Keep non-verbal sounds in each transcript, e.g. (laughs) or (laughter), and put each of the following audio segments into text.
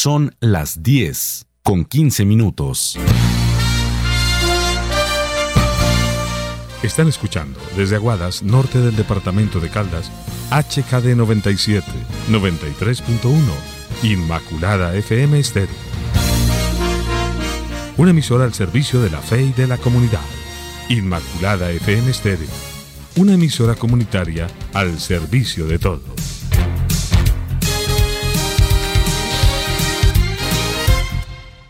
Son las 10 con 15 minutos. Están escuchando desde Aguadas, norte del departamento de Caldas, HKD 97, 93.1, Inmaculada FM Estéreo. Una emisora al servicio de la fe y de la comunidad. Inmaculada FM Estéreo. Una emisora comunitaria al servicio de todos.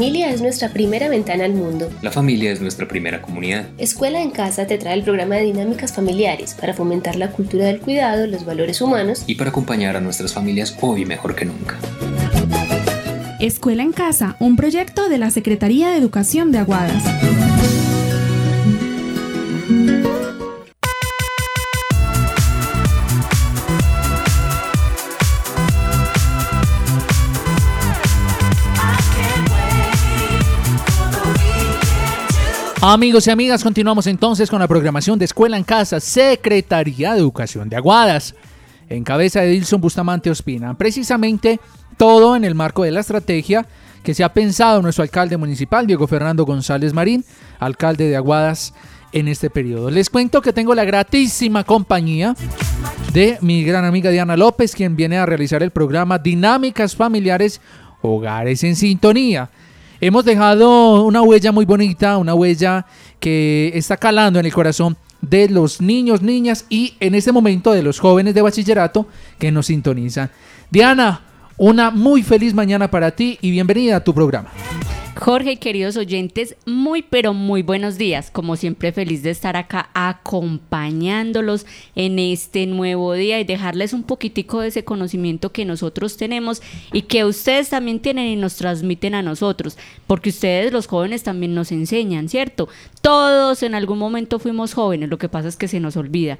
Familia es nuestra primera ventana al mundo. La familia es nuestra primera comunidad. Escuela en Casa te trae el programa de dinámicas familiares para fomentar la cultura del cuidado, los valores humanos y para acompañar a nuestras familias hoy mejor que nunca. Escuela en Casa, un proyecto de la Secretaría de Educación de Aguadas. Amigos y amigas, continuamos entonces con la programación de Escuela en Casa, Secretaría de Educación de Aguadas, en cabeza de Dilson Bustamante Ospina. Precisamente todo en el marco de la estrategia que se ha pensado nuestro alcalde municipal, Diego Fernando González Marín, alcalde de Aguadas en este periodo. Les cuento que tengo la gratísima compañía de mi gran amiga Diana López, quien viene a realizar el programa Dinámicas Familiares Hogares en Sintonía. Hemos dejado una huella muy bonita, una huella que está calando en el corazón de los niños, niñas y en este momento de los jóvenes de bachillerato que nos sintonizan. Diana, una muy feliz mañana para ti y bienvenida a tu programa. Jorge queridos oyentes, muy pero muy buenos días. Como siempre, feliz de estar acá acompañándolos en este nuevo día y dejarles un poquitico de ese conocimiento que nosotros tenemos y que ustedes también tienen y nos transmiten a nosotros, porque ustedes los jóvenes también nos enseñan, ¿cierto? Todos en algún momento fuimos jóvenes, lo que pasa es que se nos olvida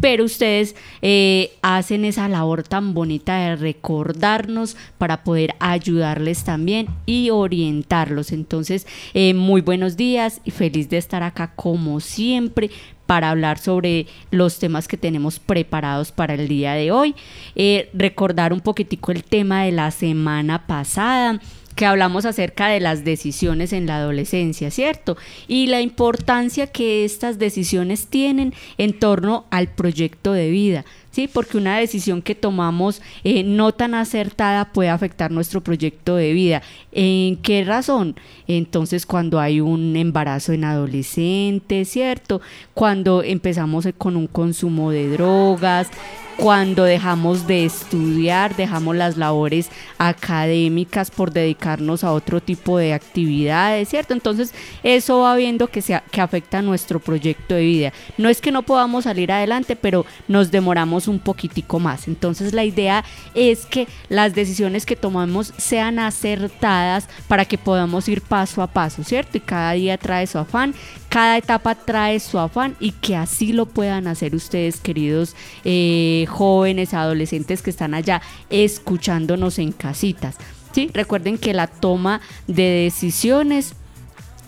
pero ustedes eh, hacen esa labor tan bonita de recordarnos para poder ayudarles también y orientarlos. Entonces, eh, muy buenos días y feliz de estar acá como siempre para hablar sobre los temas que tenemos preparados para el día de hoy. Eh, recordar un poquitico el tema de la semana pasada que hablamos acerca de las decisiones en la adolescencia, ¿cierto? Y la importancia que estas decisiones tienen en torno al proyecto de vida. ¿Sí? Porque una decisión que tomamos eh, no tan acertada puede afectar nuestro proyecto de vida. ¿En qué razón? Entonces, cuando hay un embarazo en adolescentes, ¿cierto? Cuando empezamos con un consumo de drogas, cuando dejamos de estudiar, dejamos las labores académicas por dedicarnos a otro tipo de actividades, ¿cierto? Entonces eso va viendo que, se, que afecta a nuestro proyecto de vida. No es que no podamos salir adelante, pero nos demoramos un poquitico más. Entonces la idea es que las decisiones que tomamos sean acertadas para que podamos ir paso a paso, ¿cierto? Y cada día trae su afán, cada etapa trae su afán y que así lo puedan hacer ustedes, queridos eh, jóvenes, adolescentes que están allá escuchándonos en casitas. ¿sí? Recuerden que la toma de decisiones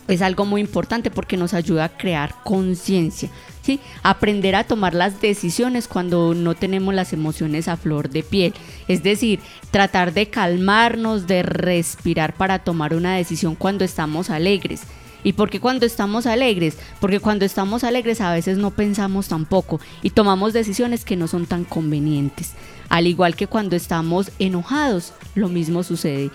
es algo muy importante porque nos ayuda a crear conciencia. ¿Sí? Aprender a tomar las decisiones cuando no tenemos las emociones a flor de piel. Es decir, tratar de calmarnos, de respirar para tomar una decisión cuando estamos alegres. ¿Y por qué cuando estamos alegres? Porque cuando estamos alegres a veces no pensamos tampoco y tomamos decisiones que no son tan convenientes. Al igual que cuando estamos enojados, lo mismo sucede.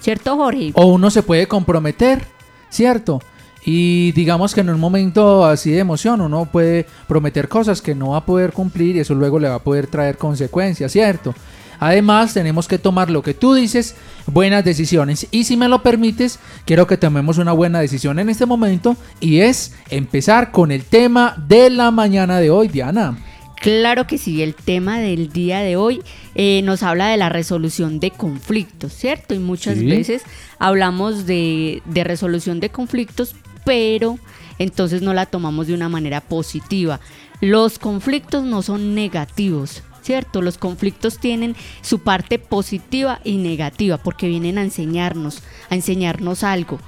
¿Cierto, Jorge? O uno se puede comprometer, ¿cierto? Y digamos que en un momento así de emoción uno puede prometer cosas que no va a poder cumplir y eso luego le va a poder traer consecuencias, ¿cierto? Además, tenemos que tomar lo que tú dices, buenas decisiones. Y si me lo permites, quiero que tomemos una buena decisión en este momento y es empezar con el tema de la mañana de hoy, Diana. Claro que sí, el tema del día de hoy eh, nos habla de la resolución de conflictos, ¿cierto? Y muchas Sí. veces hablamos de, de resolución de conflictos, pero entonces no la tomamos de una manera positiva. Los conflictos no son negativos, ¿cierto? Los conflictos tienen su parte positiva y negativa porque vienen a enseñarnos, a enseñarnos algo.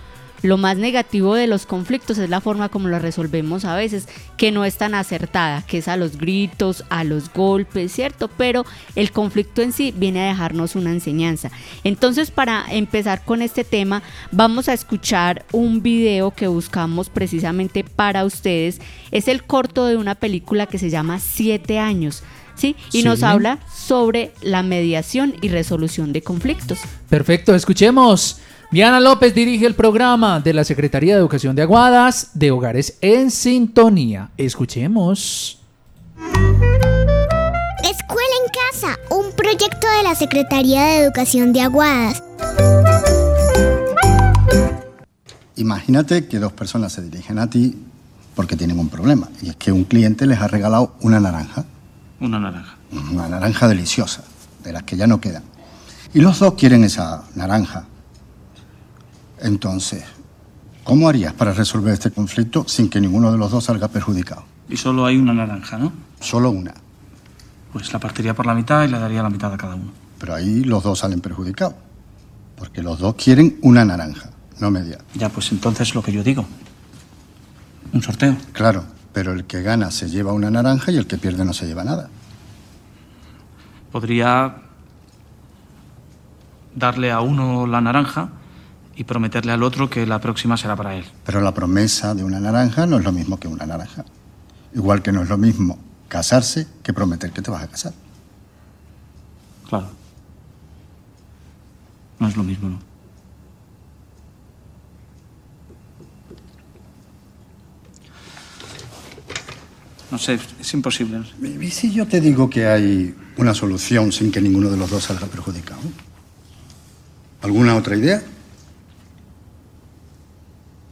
Lo más negativo de los conflictos es la forma como los resolvemos a veces, que no es tan acertada, que es a los gritos, a los golpes, ¿cierto? Pero el conflicto en sí viene a dejarnos una enseñanza. Entonces, para empezar con este tema, vamos a escuchar un video que buscamos precisamente para ustedes. Es el corto de una película que se llama Siete años. ¿Sí? Y Sí. nos habla sobre la mediación y resolución de conflictos. Perfecto, escuchemos. Diana López dirige el programa de la Secretaría de Educación de Aguadas de Hogares en Sintonía. Escuchemos. Escuela en Casa, un proyecto de la Secretaría de Educación de Aguadas. Imagínate que dos personas se dirigen a ti porque tienen un problema. Y es que un cliente les ha regalado una naranja. Una naranja. Una naranja deliciosa, de las que ya no quedan. Y los dos quieren esa naranja. Entonces, ¿cómo harías para resolver este conflicto sin que ninguno de los dos salga perjudicado? Y solo hay una naranja, ¿no? Solo una. Pues la partiría por la mitad y le daría la mitad a cada uno. Pero ahí los dos salen perjudicados. Porque los dos quieren una naranja, no media. Ya, pues entonces lo que yo digo. Un sorteo. Claro, pero el que gana se lleva una naranja y el que pierde no se lleva nada. Podría darle a uno la naranja y prometerle al otro que la próxima será para él. Pero la promesa de una naranja no es lo mismo que una naranja. Igual que no es lo mismo casarse que prometer que te vas a casar. Claro. No es lo mismo, ¿no? No sé, es imposible. ¿Y si yo te digo que hay una solución sin que ninguno de los dos salga perjudicado? ¿Alguna otra idea?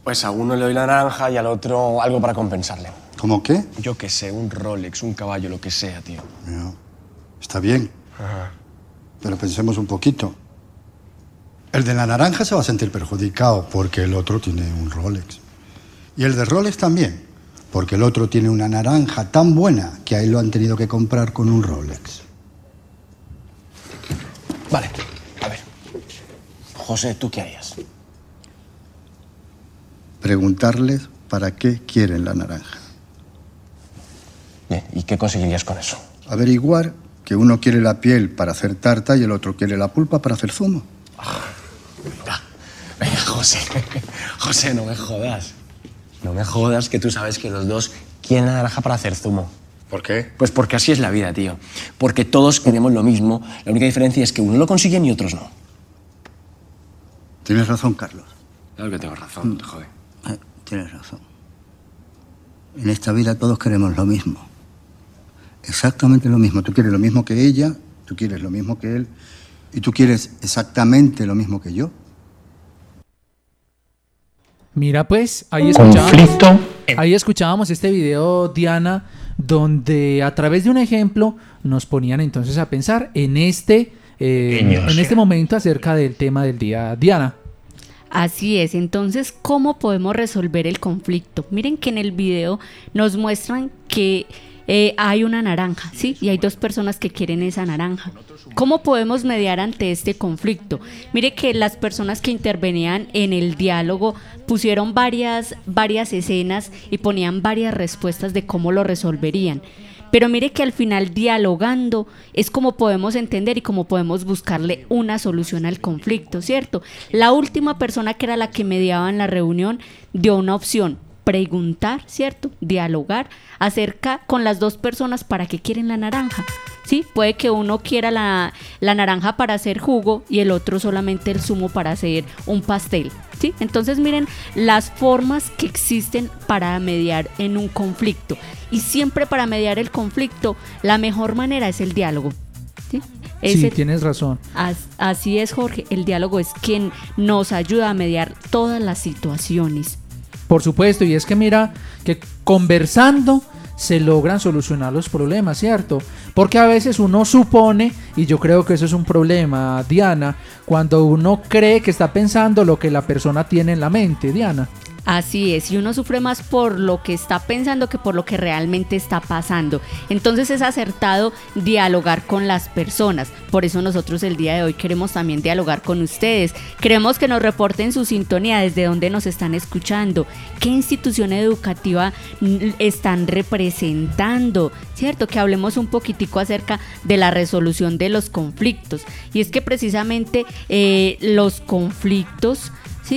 Pues a uno le doy la naranja y al otro algo para compensarle. ¿Cómo qué? Yo qué sé, un Rolex, un caballo, lo que sea, tío. No. Está bien, pero pensemos un poquito. El de la naranja se va a sentir perjudicado porque el otro tiene un Rolex. Y el de Rolex también, porque el otro tiene una naranja tan buena que a él lo han tenido que comprar con un Rolex. Vale, a ver. José, ¿tú qué harías? Preguntarles para qué quieren la naranja. Bien, ¿y qué conseguirías con eso? Averiguar que uno quiere la piel para hacer tarta y el otro quiere la pulpa para hacer zumo. Venga, José. (laughs) José, no me jodas. No me jodas que tú sabes que los dos quieren la naranja para hacer zumo. ¿Por qué? Pues porque así es la vida, tío. Porque todos queremos lo mismo. La única diferencia es que uno lo consigue y otros no. Tienes razón, Carlos. Claro que tengo razón, te jode. Tienes razón. En esta vida todos queremos lo mismo. Exactamente lo mismo. Tú quieres lo mismo que ella, tú quieres lo mismo que él, y tú quieres exactamente lo mismo que yo. Mira pues, ahí escuchábamos, ahí escuchábamos este video, Diana, donde a través de un ejemplo nos ponían entonces a pensar en este, eh, en este momento acerca del tema del día. Diana. Así es, entonces, ¿cómo podemos resolver el conflicto? Miren que en el video nos muestran que eh, hay una naranja, ¿sí? Y hay dos personas que quieren esa naranja. ¿Cómo podemos mediar ante este conflicto? Mire que las personas que intervenían en el diálogo pusieron varias, varias escenas y ponían varias respuestas de cómo lo resolverían. Pero mire que al final dialogando es como podemos entender y como podemos buscarle una solución al conflicto, ¿cierto? La última persona que era la que mediaba en la reunión dio una opción, preguntar, ¿cierto? Dialogar acerca con las dos personas para qué quieren la naranja. ¿Sí? Puede que uno quiera la, la, naranja para hacer jugo y el otro solamente el zumo para hacer un pastel. ¿sí? Entonces miren las formas que existen para mediar en un conflicto. Y siempre para mediar el conflicto, la mejor manera es el diálogo. Sí, sí tienes razón. así es, Jorge. El diálogo es quien nos ayuda a mediar todas las situaciones. Por supuesto, y es que mira que conversando se logran solucionar los problemas, ¿cierto? Porque a veces uno supone, y yo creo que eso es un problema, Diana, cuando uno cree que está pensando lo que la persona tiene en la mente, Diana. Así es, y uno sufre más por lo que está pensando que por lo que realmente está pasando. Entonces es acertado dialogar con las personas. Por eso nosotros el día de hoy queremos también dialogar con ustedes. Queremos que nos reporten su sintonía desde donde nos están escuchando, qué institución educativa están representando, ¿cierto? Que hablemos un poquitico acerca de la resolución de los conflictos. Y es que precisamente eh, los conflictos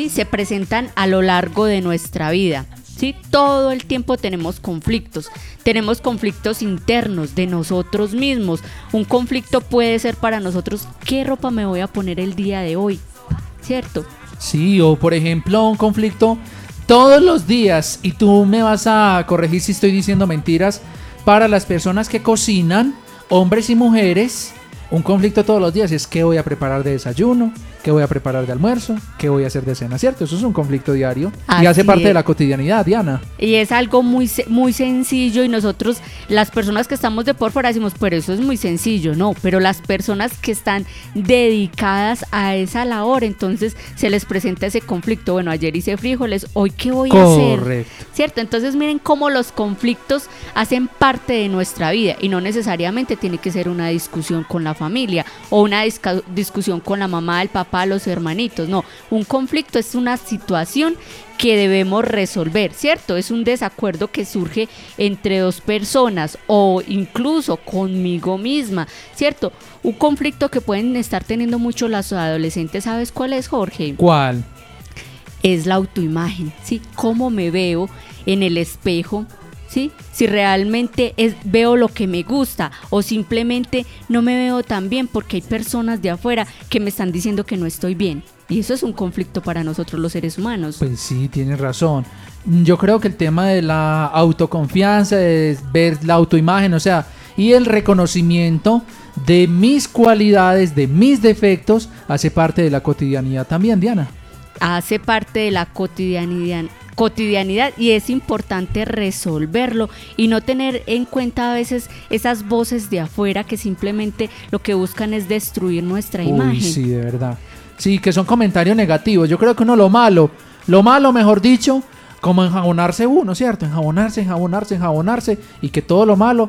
se presentan a lo largo de nuestra vida. ¿sí? Todo el tiempo tenemos conflictos. Tenemos conflictos internos de nosotros mismos. Un conflicto puede ser para nosotros qué ropa me voy a poner el día de hoy, ¿cierto? Sí, o por ejemplo un conflicto todos los días y tú me vas a corregir si estoy diciendo mentiras para las personas que cocinan, hombres y mujeres. Un conflicto todos los días es qué voy a preparar de desayuno, qué voy a preparar de almuerzo, qué voy a hacer de cena, ¿cierto? Eso es un conflicto diario y hace parte de la cotidianidad, Diana. Y es algo muy, muy sencillo y nosotros, las personas que estamos de por fuera decimos, pero eso es muy sencillo, no, pero las personas que están dedicadas a esa labor, entonces se les presenta ese conflicto, bueno, ayer hice frijoles, hoy qué voy a hacer, ¿cierto? Entonces miren cómo los conflictos hacen parte de nuestra vida y no necesariamente tiene que ser una discusión con la familia o una discusión con la mamá, el papá, los hermanitos. No, un conflicto es una situación que debemos resolver, ¿cierto? Es un desacuerdo que surge entre dos personas o incluso conmigo misma, ¿cierto? Un conflicto que pueden estar teniendo mucho las adolescentes, ¿sabes cuál es, Jorge? ¿Cuál? Es la autoimagen, ¿sí? ¿Cómo me veo en el espejo? Si realmente es, veo lo que me gusta o simplemente no me veo tan bien porque hay personas de afuera que me están diciendo que no estoy bien. Y eso es un conflicto para nosotros los seres humanos. Pues sí, tienes razón. Yo creo que el tema de la autoconfianza, de ver la autoimagen, o sea, y el reconocimiento de mis cualidades, de mis defectos, hace parte de la cotidianidad también, Diana. Hace parte de la cotidianidad cotidianidad y es importante resolverlo y no tener en cuenta a veces esas voces de afuera que simplemente lo que buscan es destruir nuestra Uy, imagen. Sí, de verdad. Sí, que son comentarios negativos. Yo creo que uno lo malo, lo malo mejor dicho, como enjabonarse uno, ¿cierto? Enjabonarse, enjabonarse, enjabonarse y que todo lo malo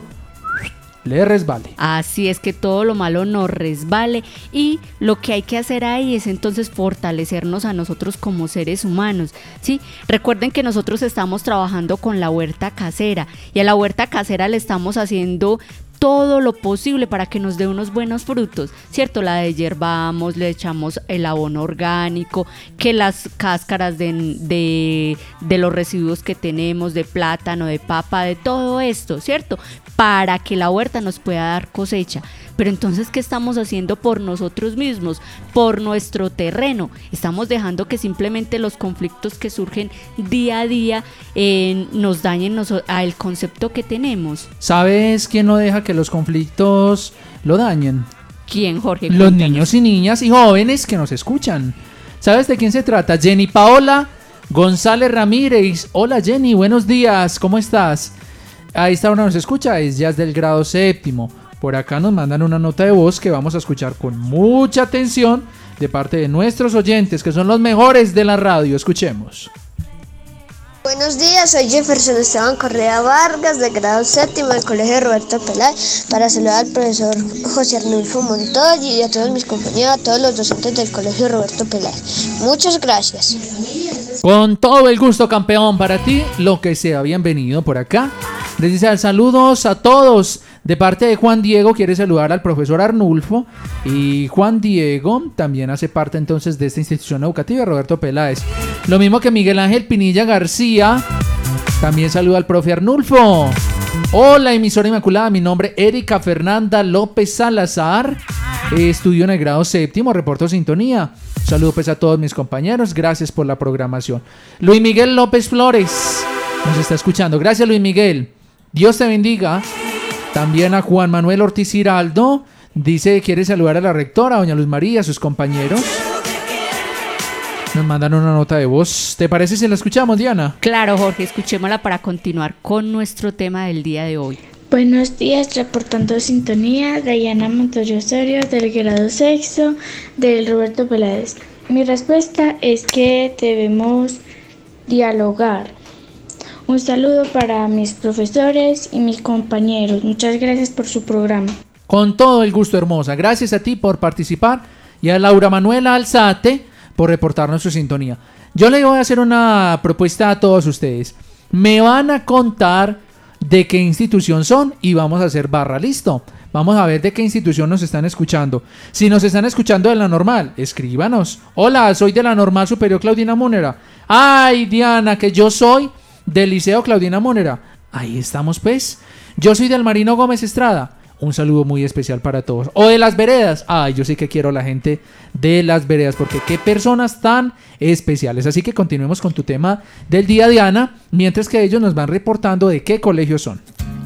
le resbale. Así es que todo lo malo nos resbale y lo que hay que hacer ahí es entonces fortalecernos a nosotros como seres humanos, ¿sí? Recuerden que nosotros estamos trabajando con la huerta casera y a la huerta casera le estamos haciendo todo lo posible para que nos dé unos buenos frutos, ¿cierto? La deshiervamos, le echamos el abono orgánico, que las cáscaras de, de, de, los residuos que tenemos, de plátano, de papa, de todo esto, ¿cierto? Para que la huerta nos pueda dar cosecha. Pero entonces, ¿qué estamos haciendo por nosotros mismos? Por nuestro terreno. Estamos dejando que simplemente los conflictos que surgen día a día eh, nos dañen al concepto que tenemos. ¿Sabes quién no deja que los conflictos lo dañen? ¿Quién, Jorge? Los niños y niñas y jóvenes que nos escuchan. ¿Sabes de quién se trata? Jenny Paola González Ramírez. Hola Jenny, buenos días, ¿cómo estás? Ahí está una nos escucha, es ya del grado séptimo. Por acá nos mandan una nota de voz que vamos a escuchar con mucha atención de parte de nuestros oyentes, que son los mejores de la radio. Escuchemos. Buenos días, soy Jefferson Esteban Correa Vargas, de grado séptimo del Colegio Roberto Peláez, para saludar al profesor José Arnulfo Montoya y a todos mis compañeros, a todos los docentes del Colegio Roberto Peláez. Muchas gracias. Con todo el gusto, campeón, para ti, lo que sea, bienvenido por acá. Les dice saludos a todos. De parte de Juan Diego, quiere saludar al profesor Arnulfo. Y Juan Diego también hace parte entonces de esta institución educativa, Roberto Peláez. Lo mismo que Miguel Ángel Pinilla García. También saluda al profe Arnulfo. Hola, emisora inmaculada. Mi nombre Erika Fernanda López Salazar. Estudio en el grado séptimo, reporto sintonía. Saludos pues a todos mis compañeros. Gracias por la programación. Luis Miguel López Flores nos está escuchando. Gracias, Luis Miguel. Dios te bendiga. También a Juan Manuel Ortiz Giraldo. Dice que quiere saludar a la rectora, doña Luz María, a sus compañeros. Nos mandan una nota de voz. ¿Te parece si la escuchamos, Diana? Claro, Jorge, escuchémosla para continuar con nuestro tema del día de hoy. Buenos días, reportando sintonía, Diana Montoya Osorio, del grado sexto del Roberto Peláez. Mi respuesta es que debemos dialogar un saludo para mis profesores y mis compañeros. Muchas gracias por su programa. Con todo el gusto, hermosa. Gracias a ti por participar y a Laura Manuela Alzate por reportarnos su sintonía. Yo le voy a hacer una propuesta a todos ustedes. Me van a contar de qué institución son y vamos a hacer barra, listo. Vamos a ver de qué institución nos están escuchando. Si nos están escuchando de la normal, escríbanos. Hola, soy de la normal superior Claudina Monera. Ay, Diana, que yo soy del Liceo Claudina Monera. Ahí estamos pues. Yo soy del Marino Gómez Estrada. Un saludo muy especial para todos. O de las veredas. Ay, yo sí que quiero a la gente de las veredas porque qué personas tan especiales. Así que continuemos con tu tema del día, Diana, mientras que ellos nos van reportando de qué colegios son.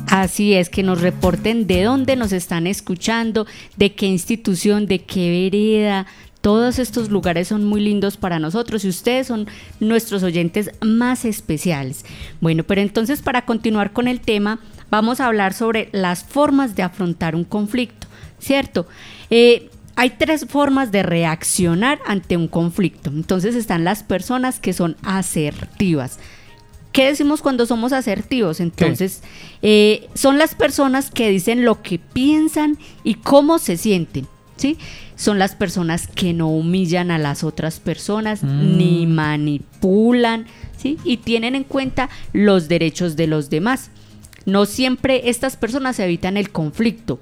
Así es, que nos reporten de dónde nos están escuchando, de qué institución, de qué vereda, todos estos lugares son muy lindos para nosotros y ustedes son nuestros oyentes más especiales. Bueno, pero entonces para continuar con el tema, vamos a hablar sobre las formas de afrontar un conflicto, ¿cierto? Eh, hay tres formas de reaccionar ante un conflicto. Entonces están las personas que son asertivas. ¿Qué decimos cuando somos asertivos? Entonces, eh, son las personas que dicen lo que piensan y cómo se sienten, ¿sí? Son las personas que no humillan a las otras personas Mm. ni manipulan, ¿sí? Y tienen en cuenta los derechos de los demás. No siempre estas personas evitan el conflicto,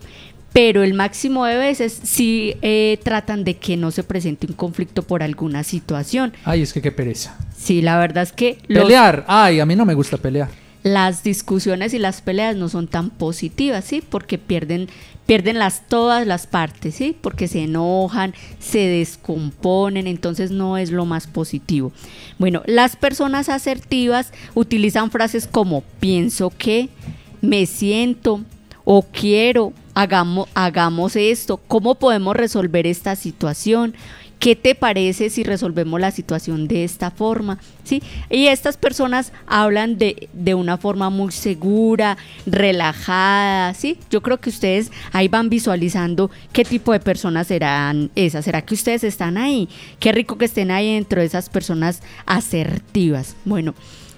pero el máximo de veces sí eh, tratan de que no se presente un conflicto por alguna situación. Ay, es que qué pereza. Sí, la verdad es que los- Pelear. Ay, a mí no me gusta pelear. Las discusiones y las peleas no son tan positivas, ¿sí? Porque pierden, pierden las, todas las partes, ¿sí? Porque se enojan, se descomponen, entonces no es lo más positivo. Bueno, las personas asertivas utilizan frases como pienso que, me siento o quiero, hagamos, hagamos esto, ¿cómo podemos resolver esta situación? ¿Qué te parece si resolvemos la situación de esta forma? ¿Sí? Y estas personas hablan de, de una forma muy segura, relajada, ¿sí? Yo creo que ustedes ahí van visualizando qué tipo de personas serán esas. ¿Será que ustedes están ahí? Qué rico que estén ahí dentro de esas personas asertivas. Bueno,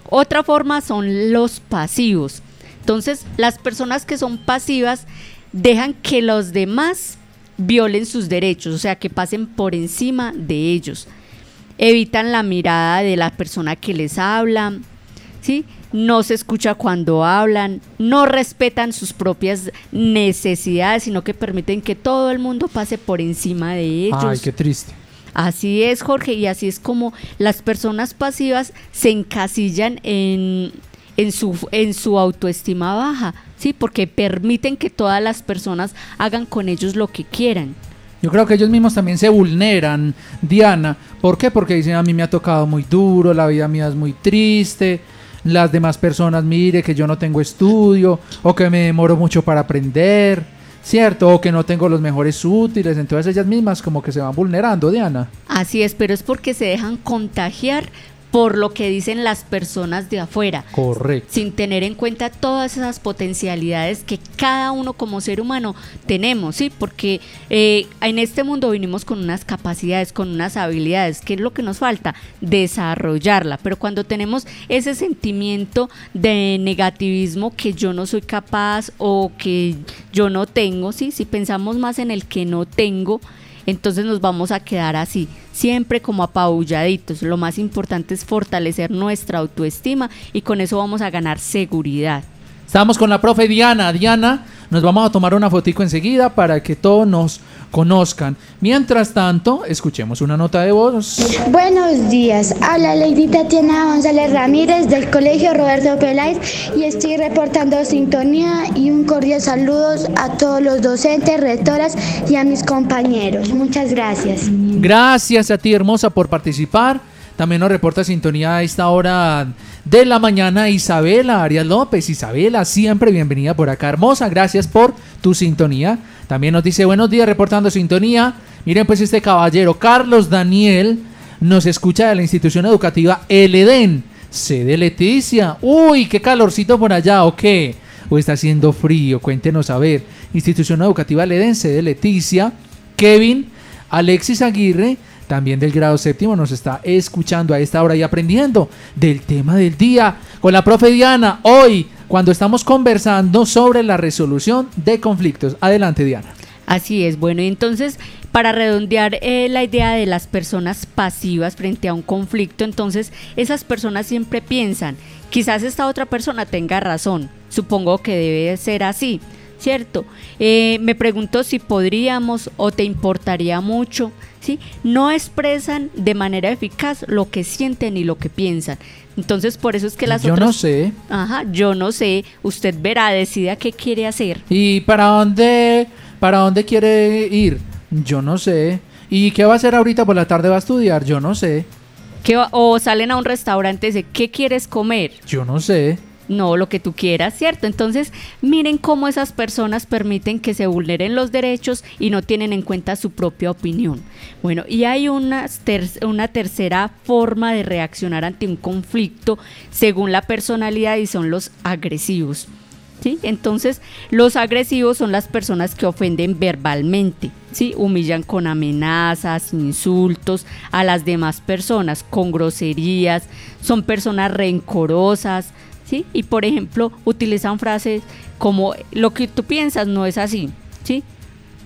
otra forma son los pasivos. Entonces, las personas que son pasivas dejan que los demás violen sus derechos, o sea, que pasen por encima de ellos. Evitan la mirada de la persona que les habla, ¿sí? No se escucha cuando hablan, no respetan sus propias necesidades, sino que permiten que todo el mundo pase por encima de ellos. Ay, qué triste. Así es, Jorge, y así es como las personas pasivas se encasillan en, en, su, en su autoestima baja, ¿sí? Porque permiten que todas las personas hagan con ellos lo que quieran. Yo creo que ellos mismos también se vulneran, Diana. ¿Por qué? Porque dicen a mí me ha tocado muy duro, la vida mía es muy triste, las demás personas mire que yo no tengo estudio o que me demoro mucho para aprender, ¿cierto? O que no tengo los mejores útiles, entonces ellas mismas como que se van vulnerando, Diana. Así es, pero es porque se dejan contagiar por lo que dicen las personas de afuera. Correcto. Sin tener en cuenta todas esas potencialidades que cada uno como ser humano tenemos, ¿sí? Porque eh, en este mundo vinimos con unas capacidades, con unas habilidades. ¿Qué es lo que nos falta? Desarrollarla. Pero cuando tenemos ese sentimiento de negativismo que yo no soy capaz o que yo no tengo, ¿sí? Si pensamos más en el que no tengo, entonces nos vamos a quedar así, siempre como apabulladitos. Lo más importante es fortalecer nuestra autoestima y con eso vamos a ganar seguridad. Estamos con la profe Diana. Diana, nos vamos a tomar una fotico enseguida para que todos nos conozcan. Mientras tanto, escuchemos una nota de voz. Buenos días, habla Lady Tatiana González Ramírez del Colegio Roberto Peláez y estoy reportando sintonía y un cordial saludos a todos los docentes, rectoras y a mis compañeros. Muchas gracias. Gracias a ti, hermosa, por participar. También nos reporta sintonía a esta hora de la mañana Isabela Arias López. Isabela, siempre bienvenida por acá, hermosa. Gracias por tu sintonía. También nos dice buenos días reportando sintonía. Miren pues este caballero, Carlos Daniel, nos escucha de la institución educativa El Edén, sede Leticia. Uy, qué calorcito por allá, ¿o qué? ¿O está haciendo frío? Cuéntenos a ver. Institución educativa El Edén, sede Leticia. Kevin, Alexis Aguirre, también del grado séptimo, nos está escuchando a esta hora y aprendiendo del tema del día con la profe Diana. Hoy, cuando estamos conversando sobre la resolución de conflictos. Adelante, Diana. Así es, bueno, entonces para redondear eh, la idea de las personas pasivas frente a un conflicto, entonces esas personas siempre piensan, quizás esta otra persona tenga razón, supongo que debe ser así, ¿cierto? Eh, me pregunto si podríamos o te importaría mucho, ¿sí? No expresan de manera eficaz lo que sienten y lo que piensan. Entonces, por eso es que las Yo otras... no sé. Ajá, yo no sé. Usted verá, decida qué quiere hacer. ¿Y para dónde, para dónde quiere ir? Yo no sé. ¿Y qué va a hacer ahorita por la tarde? ¿Va a estudiar? Yo no sé. ¿Qué va- o salen a un restaurante y dicen, ¿qué quieres comer? Yo no sé. No, lo que tú quieras, ¿cierto? Entonces, miren cómo esas personas permiten que se vulneren los derechos y no tienen en cuenta su propia opinión. Bueno, y hay una, ter- una tercera forma de reaccionar ante un conflicto según la personalidad y son los agresivos. ¿Sí? Entonces, los agresivos son las personas que ofenden verbalmente, ¿sí? Humillan con amenazas, insultos a las demás personas, con groserías, son personas rencorosas, Y por ejemplo, utilizan frases como lo que tú piensas no es así, ¿sí?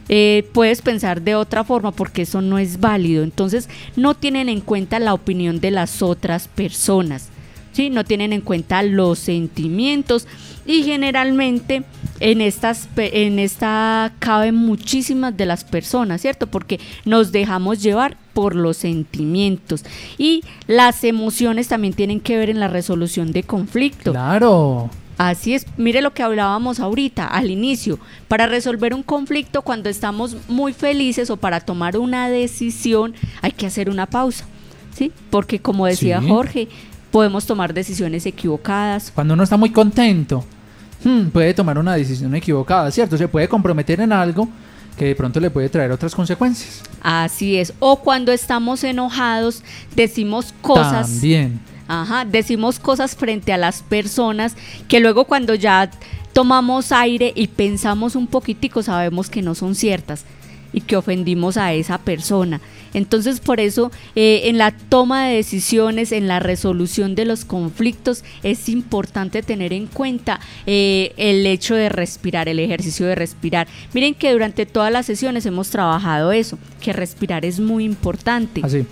Eh, puedes pensar de otra forma porque eso no es válido. Entonces, no tienen en cuenta la opinión de las otras personas. ¿sí? No tienen en cuenta los sentimientos y generalmente en estas en esta caben muchísimas de las personas, ¿cierto? Porque nos dejamos llevar por los sentimientos y las emociones también tienen que ver en la resolución de conflicto. Claro. Así es, mire lo que hablábamos ahorita al inicio, para resolver un conflicto cuando estamos muy felices o para tomar una decisión hay que hacer una pausa, ¿sí? Porque como decía Sí. Jorge, podemos tomar decisiones equivocadas. Cuando uno está muy contento, hmm, puede tomar una decisión equivocada, ¿cierto? Se puede comprometer en algo que de pronto le puede traer otras consecuencias. Así es, o cuando estamos enojados decimos cosas También. Ajá, decimos cosas frente a las personas que luego cuando ya tomamos aire y pensamos un poquitico sabemos que no son ciertas y que ofendimos a esa persona. Entonces por eso eh, en la toma de decisiones, en la resolución de los conflictos es importante tener en cuenta eh, el hecho de respirar, el ejercicio de respirar. Miren que durante todas las sesiones hemos trabajado eso, que respirar es muy importante. Así.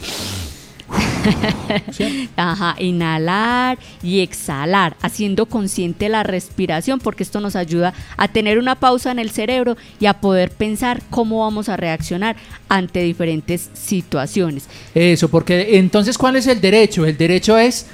(laughs) Ajá, inhalar y exhalar, haciendo consciente la respiración, porque esto nos ayuda a tener una pausa en el cerebro y a poder pensar cómo vamos a reaccionar ante diferentes situaciones. Eso, porque entonces, ¿cuál es el derecho? El derecho es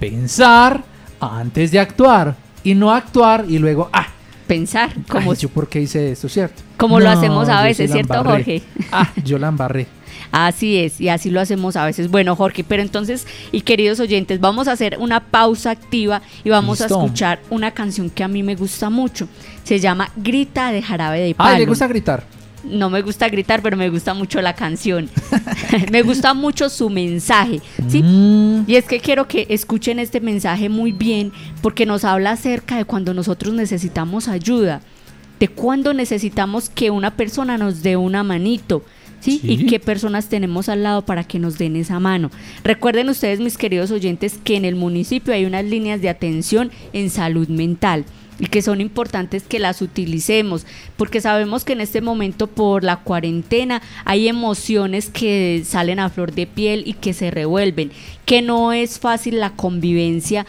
pensar antes de actuar y no actuar y luego, ah, pensar como, Ay, yo por qué hice esto, ¿cierto? como lo hacemos a veces, ¿cierto. Jorge? Ah, yo la embarré. Así es, y así lo hacemos a veces. Bueno, Jorge, pero entonces, y queridos oyentes, vamos a hacer una pausa activa y vamos Listo. a escuchar una canción que a mí me gusta mucho. Se llama Grita de Jarabe de Palo. Ay, ¿le gusta gritar? no me gusta gritar, pero me gusta mucho la canción. (laughs) me gusta mucho su mensaje, ¿sí? Mm. Y es que quiero que escuchen este mensaje muy bien porque nos habla acerca de cuando nosotros necesitamos ayuda, de cuando necesitamos que una persona nos dé una manito. ¿Sí? Sí. Y qué personas tenemos al lado para que nos den esa mano. Recuerden ustedes, mis queridos oyentes, que en el municipio hay unas líneas de atención en salud mental y que son importantes que las utilicemos, porque sabemos que en este momento por la cuarentena hay emociones que salen a flor de piel y que se revuelven, que no es fácil la convivencia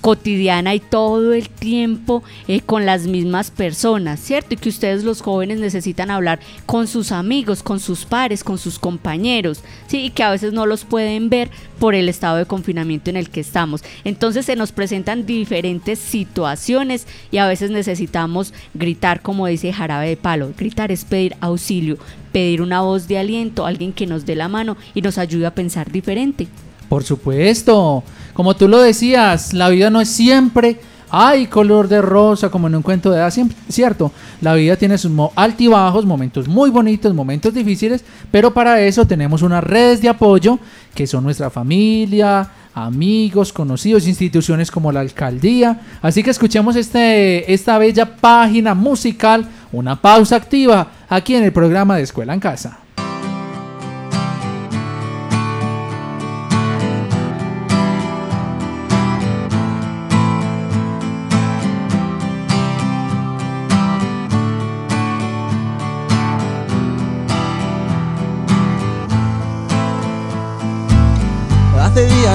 cotidiana y todo el tiempo eh, con las mismas personas, ¿cierto? Y que ustedes los jóvenes necesitan hablar con sus amigos, con sus pares, con sus compañeros, ¿sí? Y que a veces no los pueden ver por el estado de confinamiento en el que estamos. Entonces se nos presentan diferentes situaciones y a veces necesitamos gritar, como dice Jarabe de Palo. Gritar es pedir auxilio, pedir una voz de aliento, alguien que nos dé la mano y nos ayude a pensar diferente. Por supuesto, como tú lo decías, la vida no es siempre, ay, color de rosa, como en un cuento de siempre- cierto. La vida tiene sus altibajos, momentos muy bonitos, momentos difíciles, pero para eso tenemos unas redes de apoyo que son nuestra familia, amigos, conocidos, instituciones como la alcaldía. Así que escuchemos este, esta bella página musical, una pausa activa, aquí en el programa de Escuela en Casa.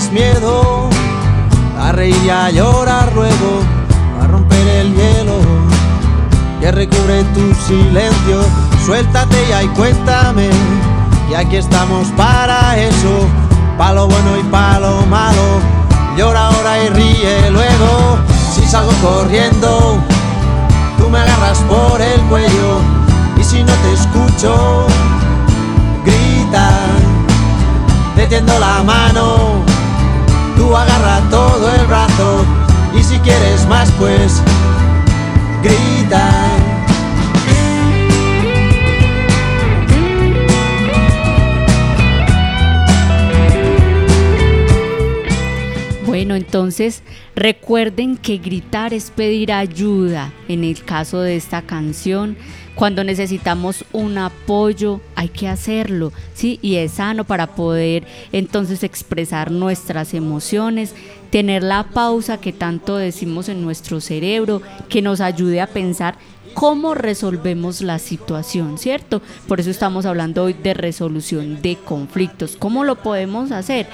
Tienes miedo? A reír y a llorar luego, a romper el hielo que recubre tu silencio. Suéltate ya y cuéntame, y aquí estamos para eso, pa' lo bueno y pa' lo malo. Llora ahora y ríe luego, si salgo corriendo, tú me agarras por el cuello, y si no te escucho, grita te tiendo la mano, agarra todo el brazo y si quieres más pues grita. Bueno, entonces recuerden que gritar es pedir ayuda. En el caso de esta canción, cuando necesitamos un apoyo, hay que hacerlo, ¿sí? Y es sano para poder entonces expresar nuestras emociones, tener la pausa que tanto decimos en nuestro cerebro, que nos ayude a pensar cómo resolvemos la situación, ¿cierto? Por eso estamos hablando hoy de resolución de conflictos. ¿Cómo lo podemos hacer?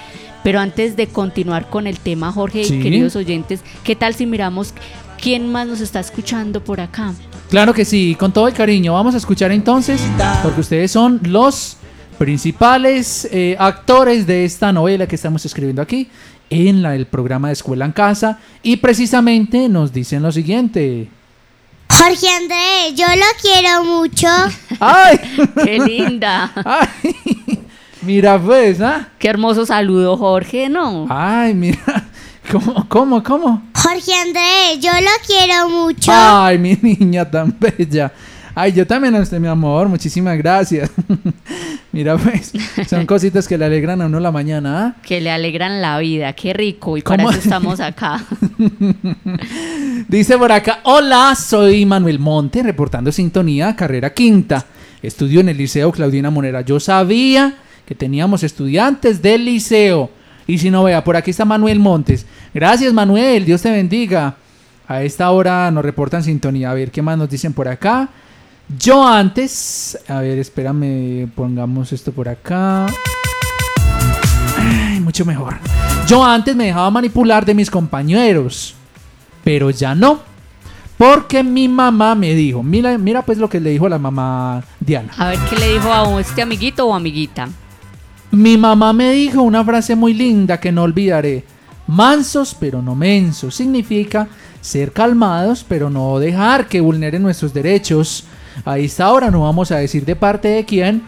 Pero antes de continuar con el tema, Jorge Sí. queridos oyentes, ¿qué tal si miramos quién más nos está escuchando por acá? Claro que sí, con todo el cariño. Vamos a escuchar entonces, porque ustedes son los principales eh, actores de esta novela que estamos escribiendo aquí en la, el programa de Escuela en Casa y precisamente nos dicen lo siguiente. Jorge Andrés, yo lo quiero mucho. (laughs) ¡Ay! ¡Qué linda! (laughs) Mira pues, ¿ah? Qué hermoso saludo, Jorge, ¿no? Ay, mira. ¿Cómo, cómo, cómo? Jorge Andrés, yo lo quiero mucho. Ay, mi (laughs) niña tan bella. Ay, yo también a usted, mi amor. Muchísimas gracias. (laughs) Mira, pues, son (laughs) cositas que le alegran a uno la mañana, ¿ah? Que le alegran la vida, qué rico, y para eso estamos acá. Dice por acá, hola, soy Manuel Monte, reportando sintonía, carrera quinta. Estudio en el Liceo Claudina Monera. Yo sabía que teníamos estudiantes del liceo. Y si no vea, por aquí está Manuel Montes. Gracias, Manuel, Dios te bendiga. A esta hora nos reportan sintonía. A ver qué más nos dicen por acá. Yo antes, a ver, espérame, pongamos esto por acá. Ay, mucho mejor. Yo antes me dejaba manipular de mis compañeros, pero ya no. Porque mi mamá me dijo, mira, mira pues lo que le dijo la mamá Diana. A ver qué le dijo a este amiguito o amiguita. Mi mamá me dijo una frase muy linda que no olvidaré. Mansos pero no mensos. Significa ser calmados pero no dejar que vulneren nuestros derechos. A esta hora no vamos a decir de parte de quién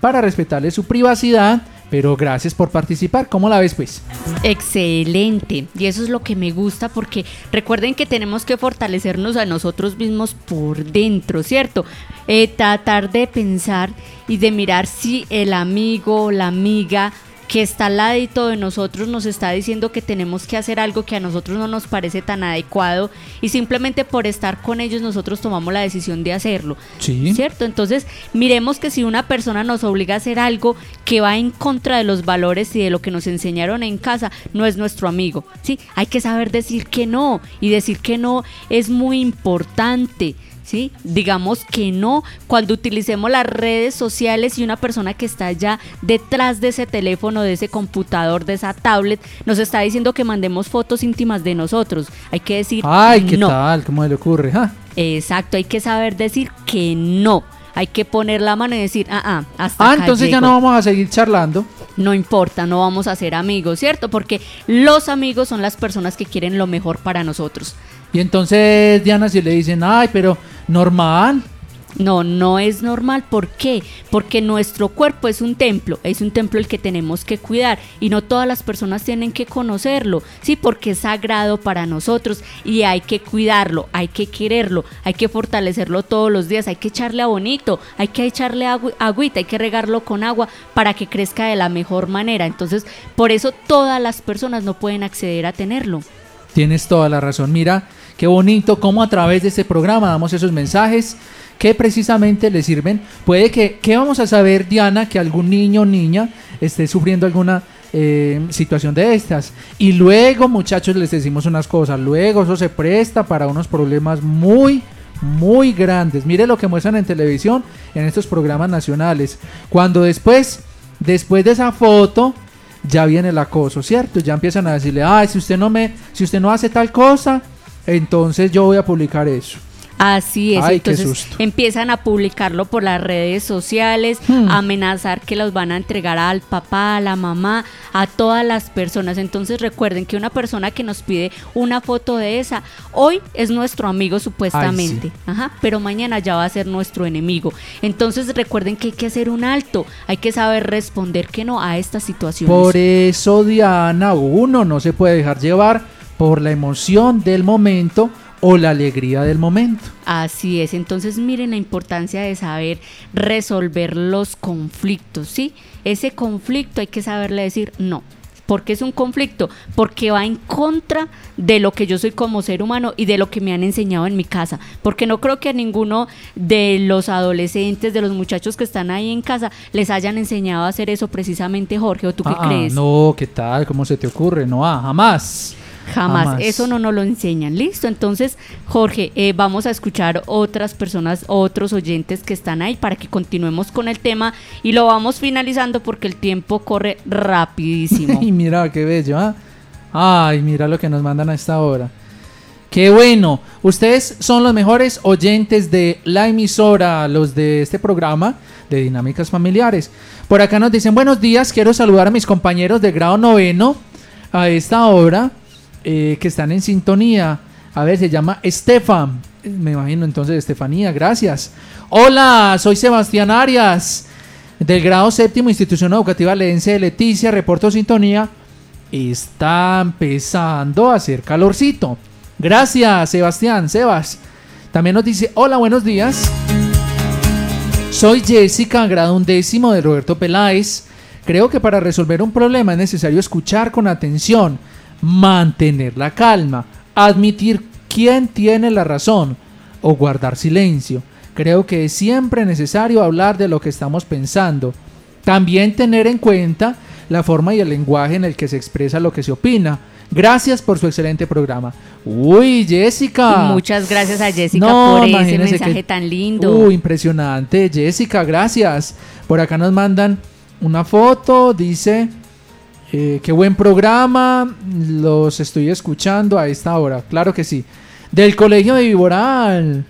para respetarle su privacidad pero gracias por participar. ¿Cómo la ves, pues? Excelente. Y eso es lo que me gusta porque recuerden que tenemos que fortalecernos a nosotros mismos por dentro, ¿cierto? Eh, tratar de pensar y de mirar si el amigo o la amiga que está al ladito de nosotros nos está diciendo que tenemos que hacer algo que a nosotros no nos parece tan adecuado y simplemente por estar con ellos nosotros tomamos la decisión de hacerlo. Sí. ¿Cierto? Entonces, miremos que si una persona nos obliga a hacer algo que va en contra de los valores y de lo que nos enseñaron en casa, no es nuestro amigo. Sí, hay que saber decir que no y decir que no es muy importante. ¿Sí? Digamos que no cuando utilicemos las redes sociales y una persona que está ya detrás de ese teléfono, de ese computador, de esa tablet, nos está diciendo que mandemos fotos íntimas de nosotros. Hay que decir Ay, ¿qué tal? ¿Cómo le ocurre? Exacto, hay que saber decir que no. Hay que poner la mano y decir, ah, ah, hasta Ah, entonces ya no vamos a seguir charlando. No importa, no vamos a ser amigos, ¿cierto? Porque los amigos son las personas que quieren lo mejor para nosotros. Y entonces, Diana, si le dicen, ay, pero normal. No, no es normal. ¿Por qué? Porque nuestro cuerpo es un templo, es un templo el que tenemos que cuidar y no todas las personas tienen que conocerlo, sí, porque es sagrado para nosotros y hay que cuidarlo, hay que quererlo, hay que fortalecerlo todos los días, hay que echarle a bonito, hay que echarle agüita, hay que regarlo con agua para que crezca de la mejor manera. Entonces, por eso todas las personas no pueden acceder a tenerlo. Tienes toda la razón. Mira, qué bonito cómo a través de este programa damos esos mensajes que precisamente le sirven. Puede que, ¿qué vamos a saber, Diana, que algún niño o niña esté sufriendo alguna eh, situación de estas? Y luego, muchachos, les decimos unas cosas. Luego eso se presta para unos problemas muy, muy grandes. Mire lo que muestran en televisión en estos programas nacionales. Cuando después, después de esa foto, ya viene el acoso, ¿cierto? Ya empiezan a decirle, ay, si usted no me, si usted no hace tal cosa, entonces yo voy a publicar eso. Así es, entonces empiezan a publicarlo por las redes sociales, hmm. a amenazar que los van a entregar al papá, a la mamá, a todas las personas. Entonces recuerden que una persona que nos pide una foto de esa, hoy es nuestro amigo supuestamente, Ajá, pero mañana ya va a ser nuestro enemigo. Entonces recuerden que hay que hacer un alto, hay que saber responder que no a estas situaciones. Por eso, Diana, uno no se puede dejar llevar por la emoción del momento o la alegría del momento. Así es, entonces miren la importancia de saber resolver los conflictos, ¿sí? Ese conflicto hay que saberle decir no. ¿Por qué es un conflicto? Porque va en contra de lo que yo soy como ser humano y de lo que me han enseñado en mi casa. Porque no creo que a ninguno de los adolescentes, de los muchachos que están ahí en casa, les hayan enseñado a hacer eso precisamente, Jorge. ¿O tú qué ah, crees? No, ¿qué tal? ¿Cómo se te ocurre? No, ah, jamás. Jamás. Eso no nos lo enseñan. Listo. Entonces, Jorge, eh, vamos a escuchar otras personas, otros oyentes que están ahí para que continuemos con el tema y lo vamos finalizando porque el tiempo corre rapidísimo. (laughs) y mira, qué bello. ¿ah? Ay, mira lo que nos mandan a esta hora. Qué bueno. Ustedes son los mejores oyentes de la emisora, los de este programa de Dinámicas Familiares. Por acá nos dicen buenos días, quiero saludar a mis compañeros de grado noveno a esta hora. Eh, que están en sintonía. A ver, se llama Estefan. Me imagino entonces Estefanía, gracias. Hola, soy Sebastián Arias, del grado séptimo, institución educativa Ledense de Leticia, reporto sintonía. Está empezando a hacer calorcito. Gracias, Sebastián, Sebas. También nos dice, hola, buenos días. Soy Jessica, grado undécimo de Roberto Peláez. Creo que para resolver un problema es necesario escuchar con atención mantener la calma, admitir quién tiene la razón o guardar silencio. Creo que es siempre necesario hablar de lo que estamos pensando. También tener en cuenta la forma y el lenguaje en el que se expresa lo que se opina. Gracias por su excelente programa. Uy, Jessica. Muchas gracias a Jessica por ese mensaje tan lindo. Uy, impresionante. Jessica, gracias. Por acá nos mandan una foto, dice Eh, qué buen programa, los estoy escuchando a esta hora, claro que sí. Del Colegio de Viboral.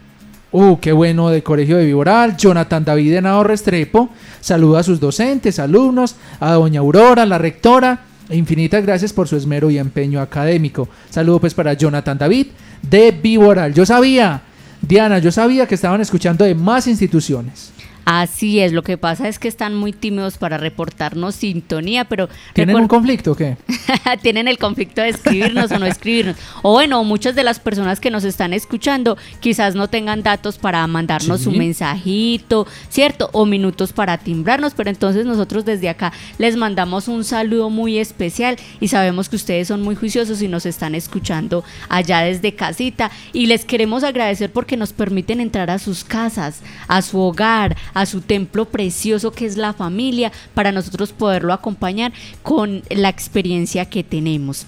Uh, qué bueno del Colegio de Viboral. Jonathan David Henao Restrepo. Saluda a sus docentes, alumnos, a doña Aurora, la rectora. Infinitas gracias por su esmero y empeño académico. Saludo pues para Jonathan David de Viboral. Yo sabía, Diana, yo sabía que estaban escuchando de más instituciones. Así es, lo que pasa es que están muy tímidos para reportarnos sintonía, pero... ¿Tienen un conflicto o qué? (laughs) Tienen el conflicto de escribirnos o no escribirnos. O bueno, muchas de las personas que nos están escuchando quizás no tengan datos para mandarnos Sí. un mensajito, ¿cierto? O minutos para timbrarnos, pero entonces nosotros desde acá les mandamos un saludo muy especial y sabemos que ustedes son muy juiciosos y nos están escuchando allá desde casita y les queremos agradecer porque nos permiten entrar a sus casas, a su hogar, a su templo precioso que es la familia, para nosotros poderlo acompañar con la experiencia que tenemos.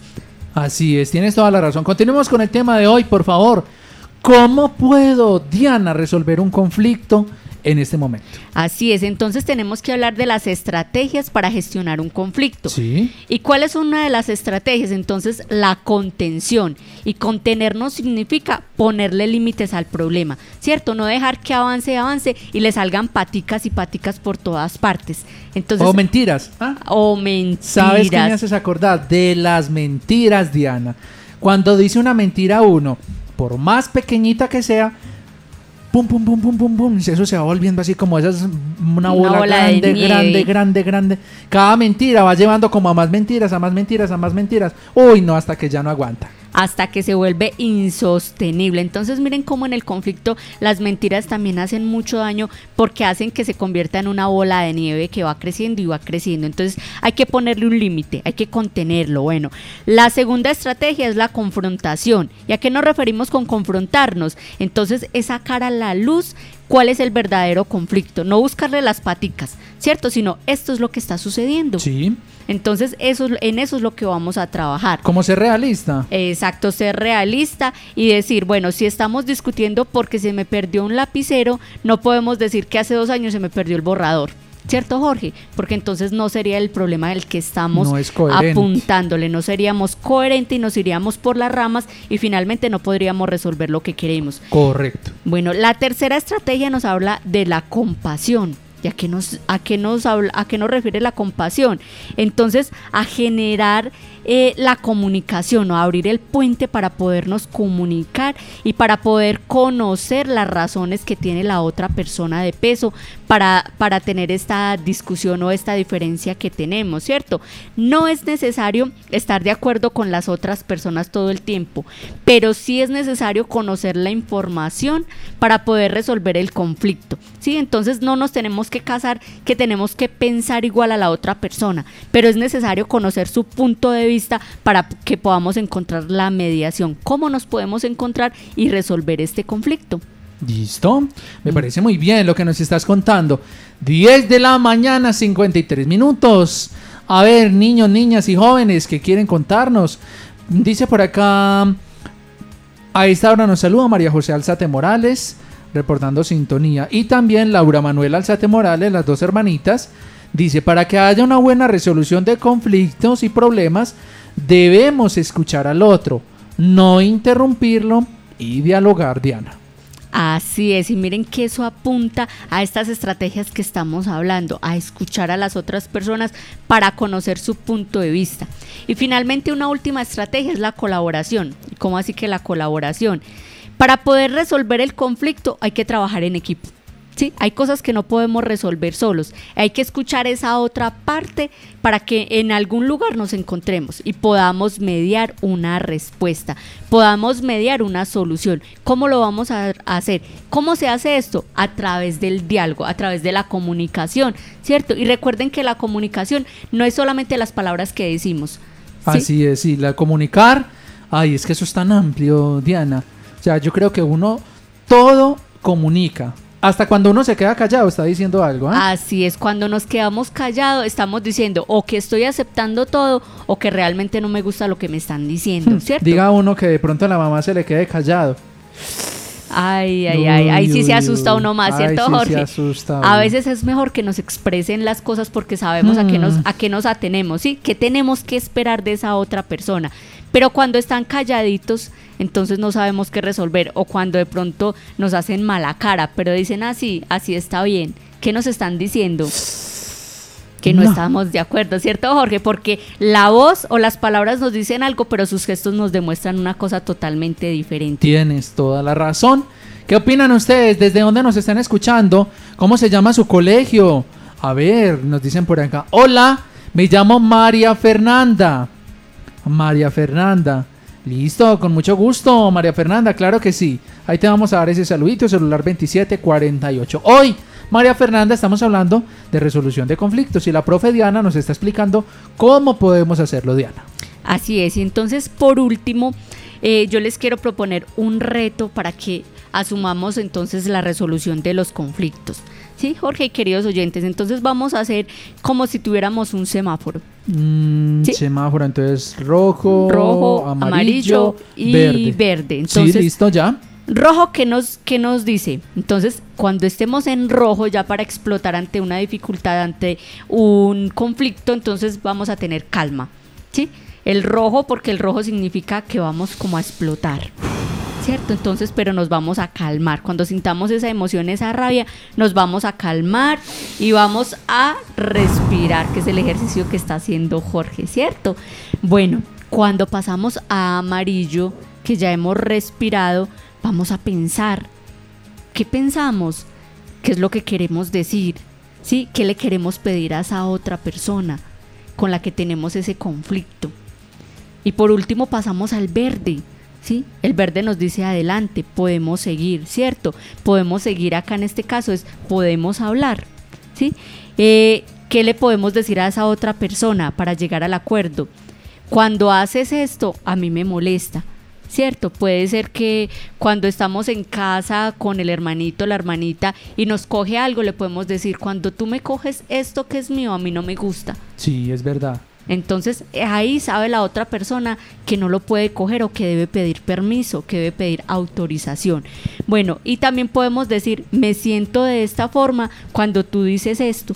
Así es, tienes toda la razón. Continuemos con el tema de hoy, por favor. ¿Cómo puedo, Diana, resolver un conflicto en este momento? Así es, entonces tenemos que hablar de las estrategias para gestionar un conflicto. Sí. ¿Y cuál es una de las estrategias? Entonces, la contención. Y contener no significa ponerle límites al problema, ¿cierto? No dejar que avance, avance y le salgan paticas y paticas por todas partes. Entonces, o mentiras. ¿ah? o mentiras. ¿Sabes qué me haces acordar? De las mentiras, Diana. Cuando dice una mentira uno, por más pequeñita que sea, pum, pum, pum, pum, pum, pum, eso se va volviendo así como esas, una Una bola, bola de grande, grande, grande, grande. Cada mentira va llevando como a más mentiras, a más mentiras, a más mentiras. Uy, no, hasta que ya no aguanta. Hasta que se vuelve insostenible. Entonces miren cómo en el conflicto las mentiras también hacen mucho daño porque hacen que se convierta en una bola de nieve que va creciendo y va creciendo. Entonces hay que ponerle un límite, hay que contenerlo. Bueno, la segunda estrategia es la confrontación. ¿Y a qué nos referimos con confrontarnos? Entonces es sacar a la luz cuál es el verdadero conflicto, no buscarle las paticas, ¿cierto? Sino esto es lo que está sucediendo. Sí. Entonces eso, es- en eso es lo que vamos a trabajar. ¿Cómo ser realista? Exacto, ser realista y decir, bueno, si estamos discutiendo porque se me perdió un lapicero, no podemos decir que hace dos años se me perdió el borrador. ¿Cierto, Jorge? Porque entonces no sería el problema del que estamos No apuntándole, no seríamos coherentes y nos iríamos por las ramas y finalmente no podríamos resolver lo que queremos. Correcto. Bueno, la tercera estrategia nos habla de la compasión. ¿Y a qué nos, a qué nos, habla, a qué nos refiere la compasión? Entonces, a generar eh, la comunicación o a abrir el puente para podernos comunicar y para poder conocer las razones que tiene la otra persona de peso para, para tener esta discusión o esta diferencia que tenemos, ¿cierto? No es necesario estar de acuerdo con las otras personas todo el tiempo, pero sí es necesario conocer la información para poder resolver el conflicto, ¿sí? Entonces no nos tenemos que casar que tenemos que pensar igual a la otra persona, pero es necesario conocer su punto de vista para que podamos encontrar la mediación, cómo nos podemos encontrar y resolver este conflicto. ¿Listo? Me parece muy bien lo que nos estás contando. 10 de la mañana, 53 minutos. A ver, niños, niñas y jóvenes que quieren contarnos. Dice por acá. A esta hora nos saluda María José Alzate Morales, reportando sintonía. Y también Laura Manuela Alzate Morales, las dos hermanitas. Dice, para que haya una buena resolución de conflictos y problemas, debemos escuchar al otro, no interrumpirlo y dialogar, Diana. Así es, y miren que eso apunta a estas estrategias que estamos hablando, a escuchar a las otras personas para conocer su punto de vista. Y finalmente una última estrategia es la colaboración. ¿Cómo así que la colaboración? Para poder resolver el conflicto hay que trabajar en equipo. Sí, hay cosas que no podemos resolver solos. Hay que escuchar esa otra parte para que en algún lugar nos encontremos y podamos mediar una respuesta, podamos mediar una solución. ¿Cómo lo vamos a hacer? ¿Cómo se hace esto? A través del diálogo, a través de la comunicación, ¿cierto? Y recuerden que la comunicación no es solamente las palabras que decimos. ¿sí? Así es, sí, la comunicar. Ay, es que eso es tan amplio, Diana. O sea, yo creo que uno todo comunica. Hasta cuando uno se queda callado está diciendo algo. ¿ah? Así es, cuando nos quedamos callados estamos diciendo o que estoy aceptando todo o que realmente no me gusta lo que me están diciendo, ¿cierto? Diga uno que de pronto a la mamá se le quede callado. Ay, ay, ay, ahí sí se asusta uno más, Ay, ¿cierto, sí se Jorge? asusta a veces es mejor que nos expresen las cosas porque sabemos a qué nos Mm. a qué nos atenemos, ¿sí? ¿Qué tenemos que esperar de esa otra persona? Pero cuando están calladitos, entonces no sabemos qué resolver o cuando de pronto nos hacen mala cara, pero dicen así, así está bien. ¿Qué nos están diciendo? Que no, No. estamos de acuerdo, ¿cierto, Jorge? Porque la voz o las palabras nos dicen algo, pero sus gestos nos demuestran una cosa totalmente diferente. Tienes toda la razón. ¿Qué opinan ustedes? ¿Desde dónde nos están escuchando? ¿Cómo se llama su colegio? A ver, nos dicen por acá. Hola, me llamo María Fernanda. María Fernanda. Listo, con mucho gusto, María Fernanda, claro que sí. Ahí te vamos a dar ese saludito, celular 2748. Hoy, María Fernanda, estamos hablando de resolución de conflictos y la profe Diana nos está explicando cómo podemos hacerlo, Diana. Así es, y entonces por último, eh, yo les quiero proponer un reto para que asumamos entonces la resolución de los conflictos. Sí, Jorge queridos oyentes, entonces vamos a hacer como si tuviéramos un semáforo. Mm, Sí. Semáforo, entonces rojo, Rojo, amarillo, amarillo, y verde. verde. Entonces, sí, listo ya. Rojo, ¿qué nos, qué nos dice? Entonces, cuando estemos en rojo ya para explotar ante una dificultad, ante un conflicto, entonces vamos a tener calma. ¿Sí? El rojo, porque el rojo significa que vamos como a explotar. ¿Cierto? Entonces, pero nos vamos a calmar. Cuando sintamos esa emoción, esa rabia, nos vamos a calmar y vamos a respirar, que es el ejercicio que está haciendo Jorge, ¿cierto? Bueno, cuando pasamos a amarillo, que ya hemos respirado, vamos a pensar. ¿Qué pensamos? ¿Qué es lo que queremos decir? ¿Sí? ¿Qué le queremos pedir a esa otra persona con la que tenemos ese conflicto? Y por último pasamos al verde. ¿Sí? El verde nos dice adelante, podemos seguir, ¿cierto? Podemos seguir acá en este caso, es podemos hablar, ¿sí? Eh, ¿Qué le podemos decir a esa otra persona para llegar al acuerdo? Cuando haces esto, a mí me molesta, ¿cierto? Puede ser que cuando estamos en casa con el hermanito, la hermanita, y nos coge algo, le podemos decir, cuando tú me coges esto que es mío, a mí no me gusta. Sí, es verdad. Entonces ahí sabe la otra persona que no lo puede coger o que debe pedir permiso, que debe pedir autorización. Bueno, y también podemos decir, me siento de esta forma cuando tú dices esto.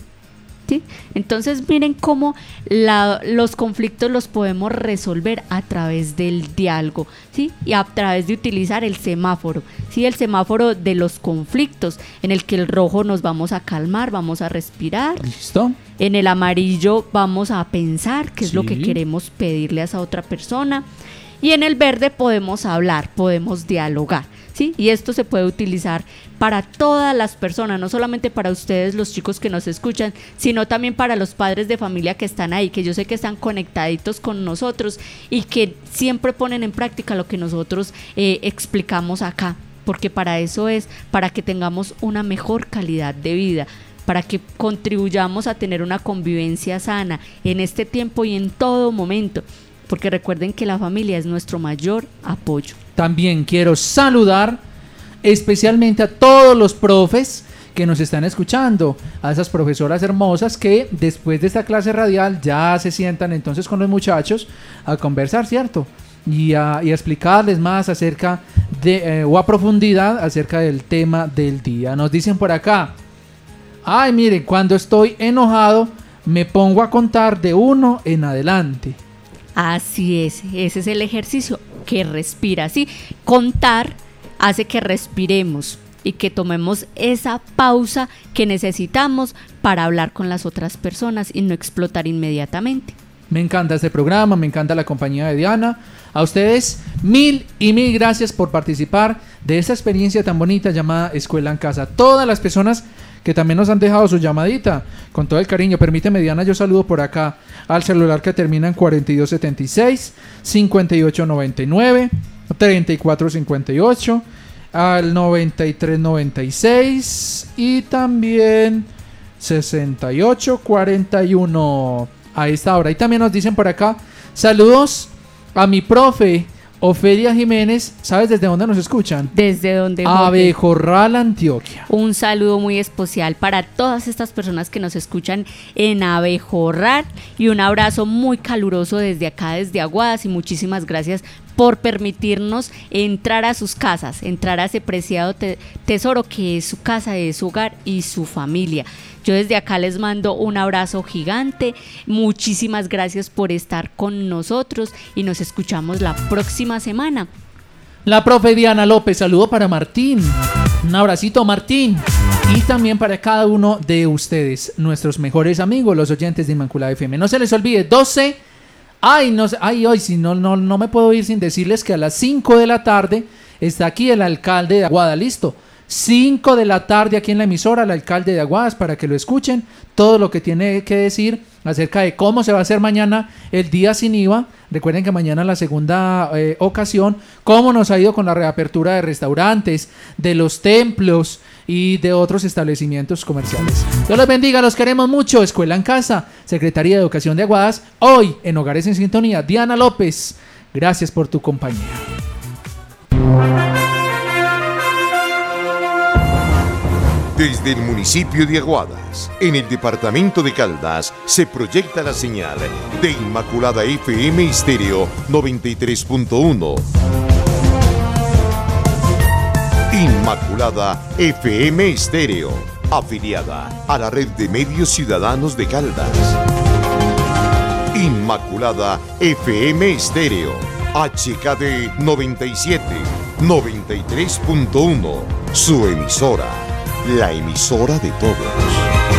¿Sí? Entonces miren cómo la- los conflictos los podemos resolver a través del diálogo, ¿sí? Y a través de utilizar el semáforo, ¿sí? El semáforo de los conflictos, en el que el rojo nos vamos a calmar, vamos a respirar, ¿Listo? en el amarillo vamos a pensar qué es lo que queremos pedirle a esa otra persona. Y en el verde podemos hablar, podemos dialogar. Y esto se puede utilizar para todas las personas, no solamente para ustedes, los chicos que nos escuchan, sino también para los padres de familia que están ahí, que yo sé que están conectaditos con nosotros y que siempre ponen en práctica lo que nosotros eh, explicamos acá. Porque para eso es, para que tengamos una mejor calidad de vida para que contribuyamos a tener una convivencia sana en este tiempo y en todo momento, porque recuerden que la familia es nuestro mayor apoyo. También quiero saludar especialmente a todos los profes que nos están escuchando, a esas profesoras hermosas que después de esta clase radial ya se sientan entonces con los muchachos a conversar, ¿cierto? Y a, explicarles más acerca de, eh, o a profundidad acerca del tema del día. Nos dicen por acá, ay miren, cuando estoy enojado me pongo a contar de uno en adelante. Así es, ese es el ejercicio que respira, ¿sí? Contar hace que respiremos y que tomemos esa pausa que necesitamos para hablar con las otras personas y no explotar inmediatamente. Me encanta este programa, me encanta la compañía de Diana. A ustedes mil y mil gracias por participar de esta experiencia tan bonita llamada Escuela en Casa. Todas las personas que también nos han dejado su llamadita, con todo el cariño. Permíteme, Diana, yo saludo por acá al celular que termina en 4276, 5899, 3458, al 9396 y también 6841 a esta hora. Y también nos dicen por acá, saludos a mi profe Ofelia Jiménez, ¿sabes desde dónde nos escuchan? Desde donde? Abejorral, Antioquia. Un saludo muy especial para todas estas personas que nos escuchan en Abejorral y un abrazo muy caluroso desde acá, desde Aguadas y muchísimas gracias por permitirnos entrar a sus casas, entrar a ese preciado te- tesoro que es su casa, es su hogar y su familia. Yo desde acá les mando un abrazo gigante, muchísimas gracias por estar con nosotros y nos escuchamos la próxima semana. La profe Diana López, saludo para Martín. Un abracito, Martín. Y también para cada uno de ustedes, nuestros mejores amigos, los oyentes de Inmaculada FM. No se les olvide, 12. Ay, no ay, hoy si no, no, no me puedo ir sin decirles que a las 5 de la tarde está aquí el alcalde de Aguada, listo. 5 de la tarde aquí en la emisora, el alcalde de Aguadas, para que lo escuchen, todo lo que tiene que decir acerca de cómo se va a hacer mañana el día sin IVA. Recuerden que mañana la segunda eh, ocasión, cómo nos ha ido con la reapertura de restaurantes, de los templos y de otros establecimientos comerciales. Dios los bendiga, los queremos mucho. Escuela en Casa, Secretaría de Educación de Aguadas, hoy en Hogares en Sintonía, Diana López, gracias por tu compañía. Desde el municipio de Aguadas, en el departamento de Caldas, se proyecta la señal de Inmaculada FM Estéreo 93.1. Inmaculada FM Estéreo, afiliada a la red de medios ciudadanos de Caldas. Inmaculada FM Estéreo, HKD 97, 93.1, su emisora, la emisora de todos.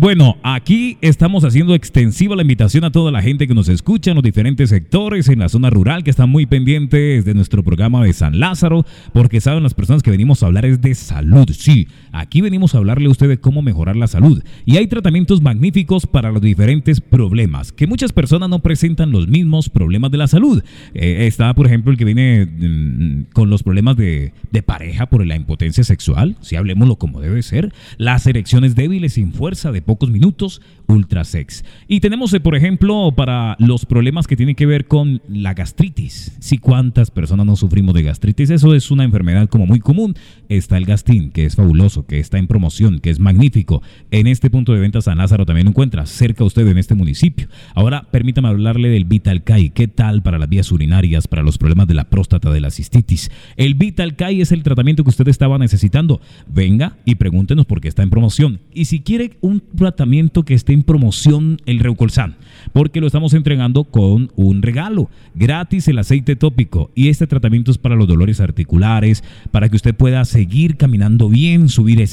Bueno, aquí estamos haciendo extensiva la invitación a toda la gente que nos escucha en los diferentes sectores, en la zona rural, que están muy pendientes de nuestro programa de San Lázaro, porque saben las personas que venimos a hablar es de salud. Sí, aquí venimos a hablarle a usted de cómo mejorar la salud. Y hay tratamientos magníficos para los diferentes problemas, que muchas personas no presentan los mismos problemas de la salud. Eh, está, por ejemplo, el que viene mm, con los problemas de, de pareja por la impotencia sexual, si hablemoslo como debe ser, las erecciones débiles sin fuerza de pocos minutos, Ultrasex. Y tenemos, eh, por ejemplo, para los problemas que tienen que ver con la gastritis. Si cuántas personas no sufrimos de gastritis, eso es una enfermedad como muy común. Está el Gastin, que es fabuloso, que está en promoción, que es magnífico. En este punto de venta San Lázaro también lo encuentra, cerca a usted en este municipio. Ahora, permítame hablarle del Vitalcai. ¿Qué tal para las vías urinarias, para los problemas de la próstata, de la cistitis? El Vitalcai es el tratamiento que usted estaba necesitando. Venga y pregúntenos por qué está en promoción. Y si quiere un tratamiento que esté en promoción, el Reucolsan, porque lo estamos entregando con un regalo gratis el aceite tópico. Y este tratamiento es para los dolores articulares, para que usted pueda seguir caminando bien, subir escaleras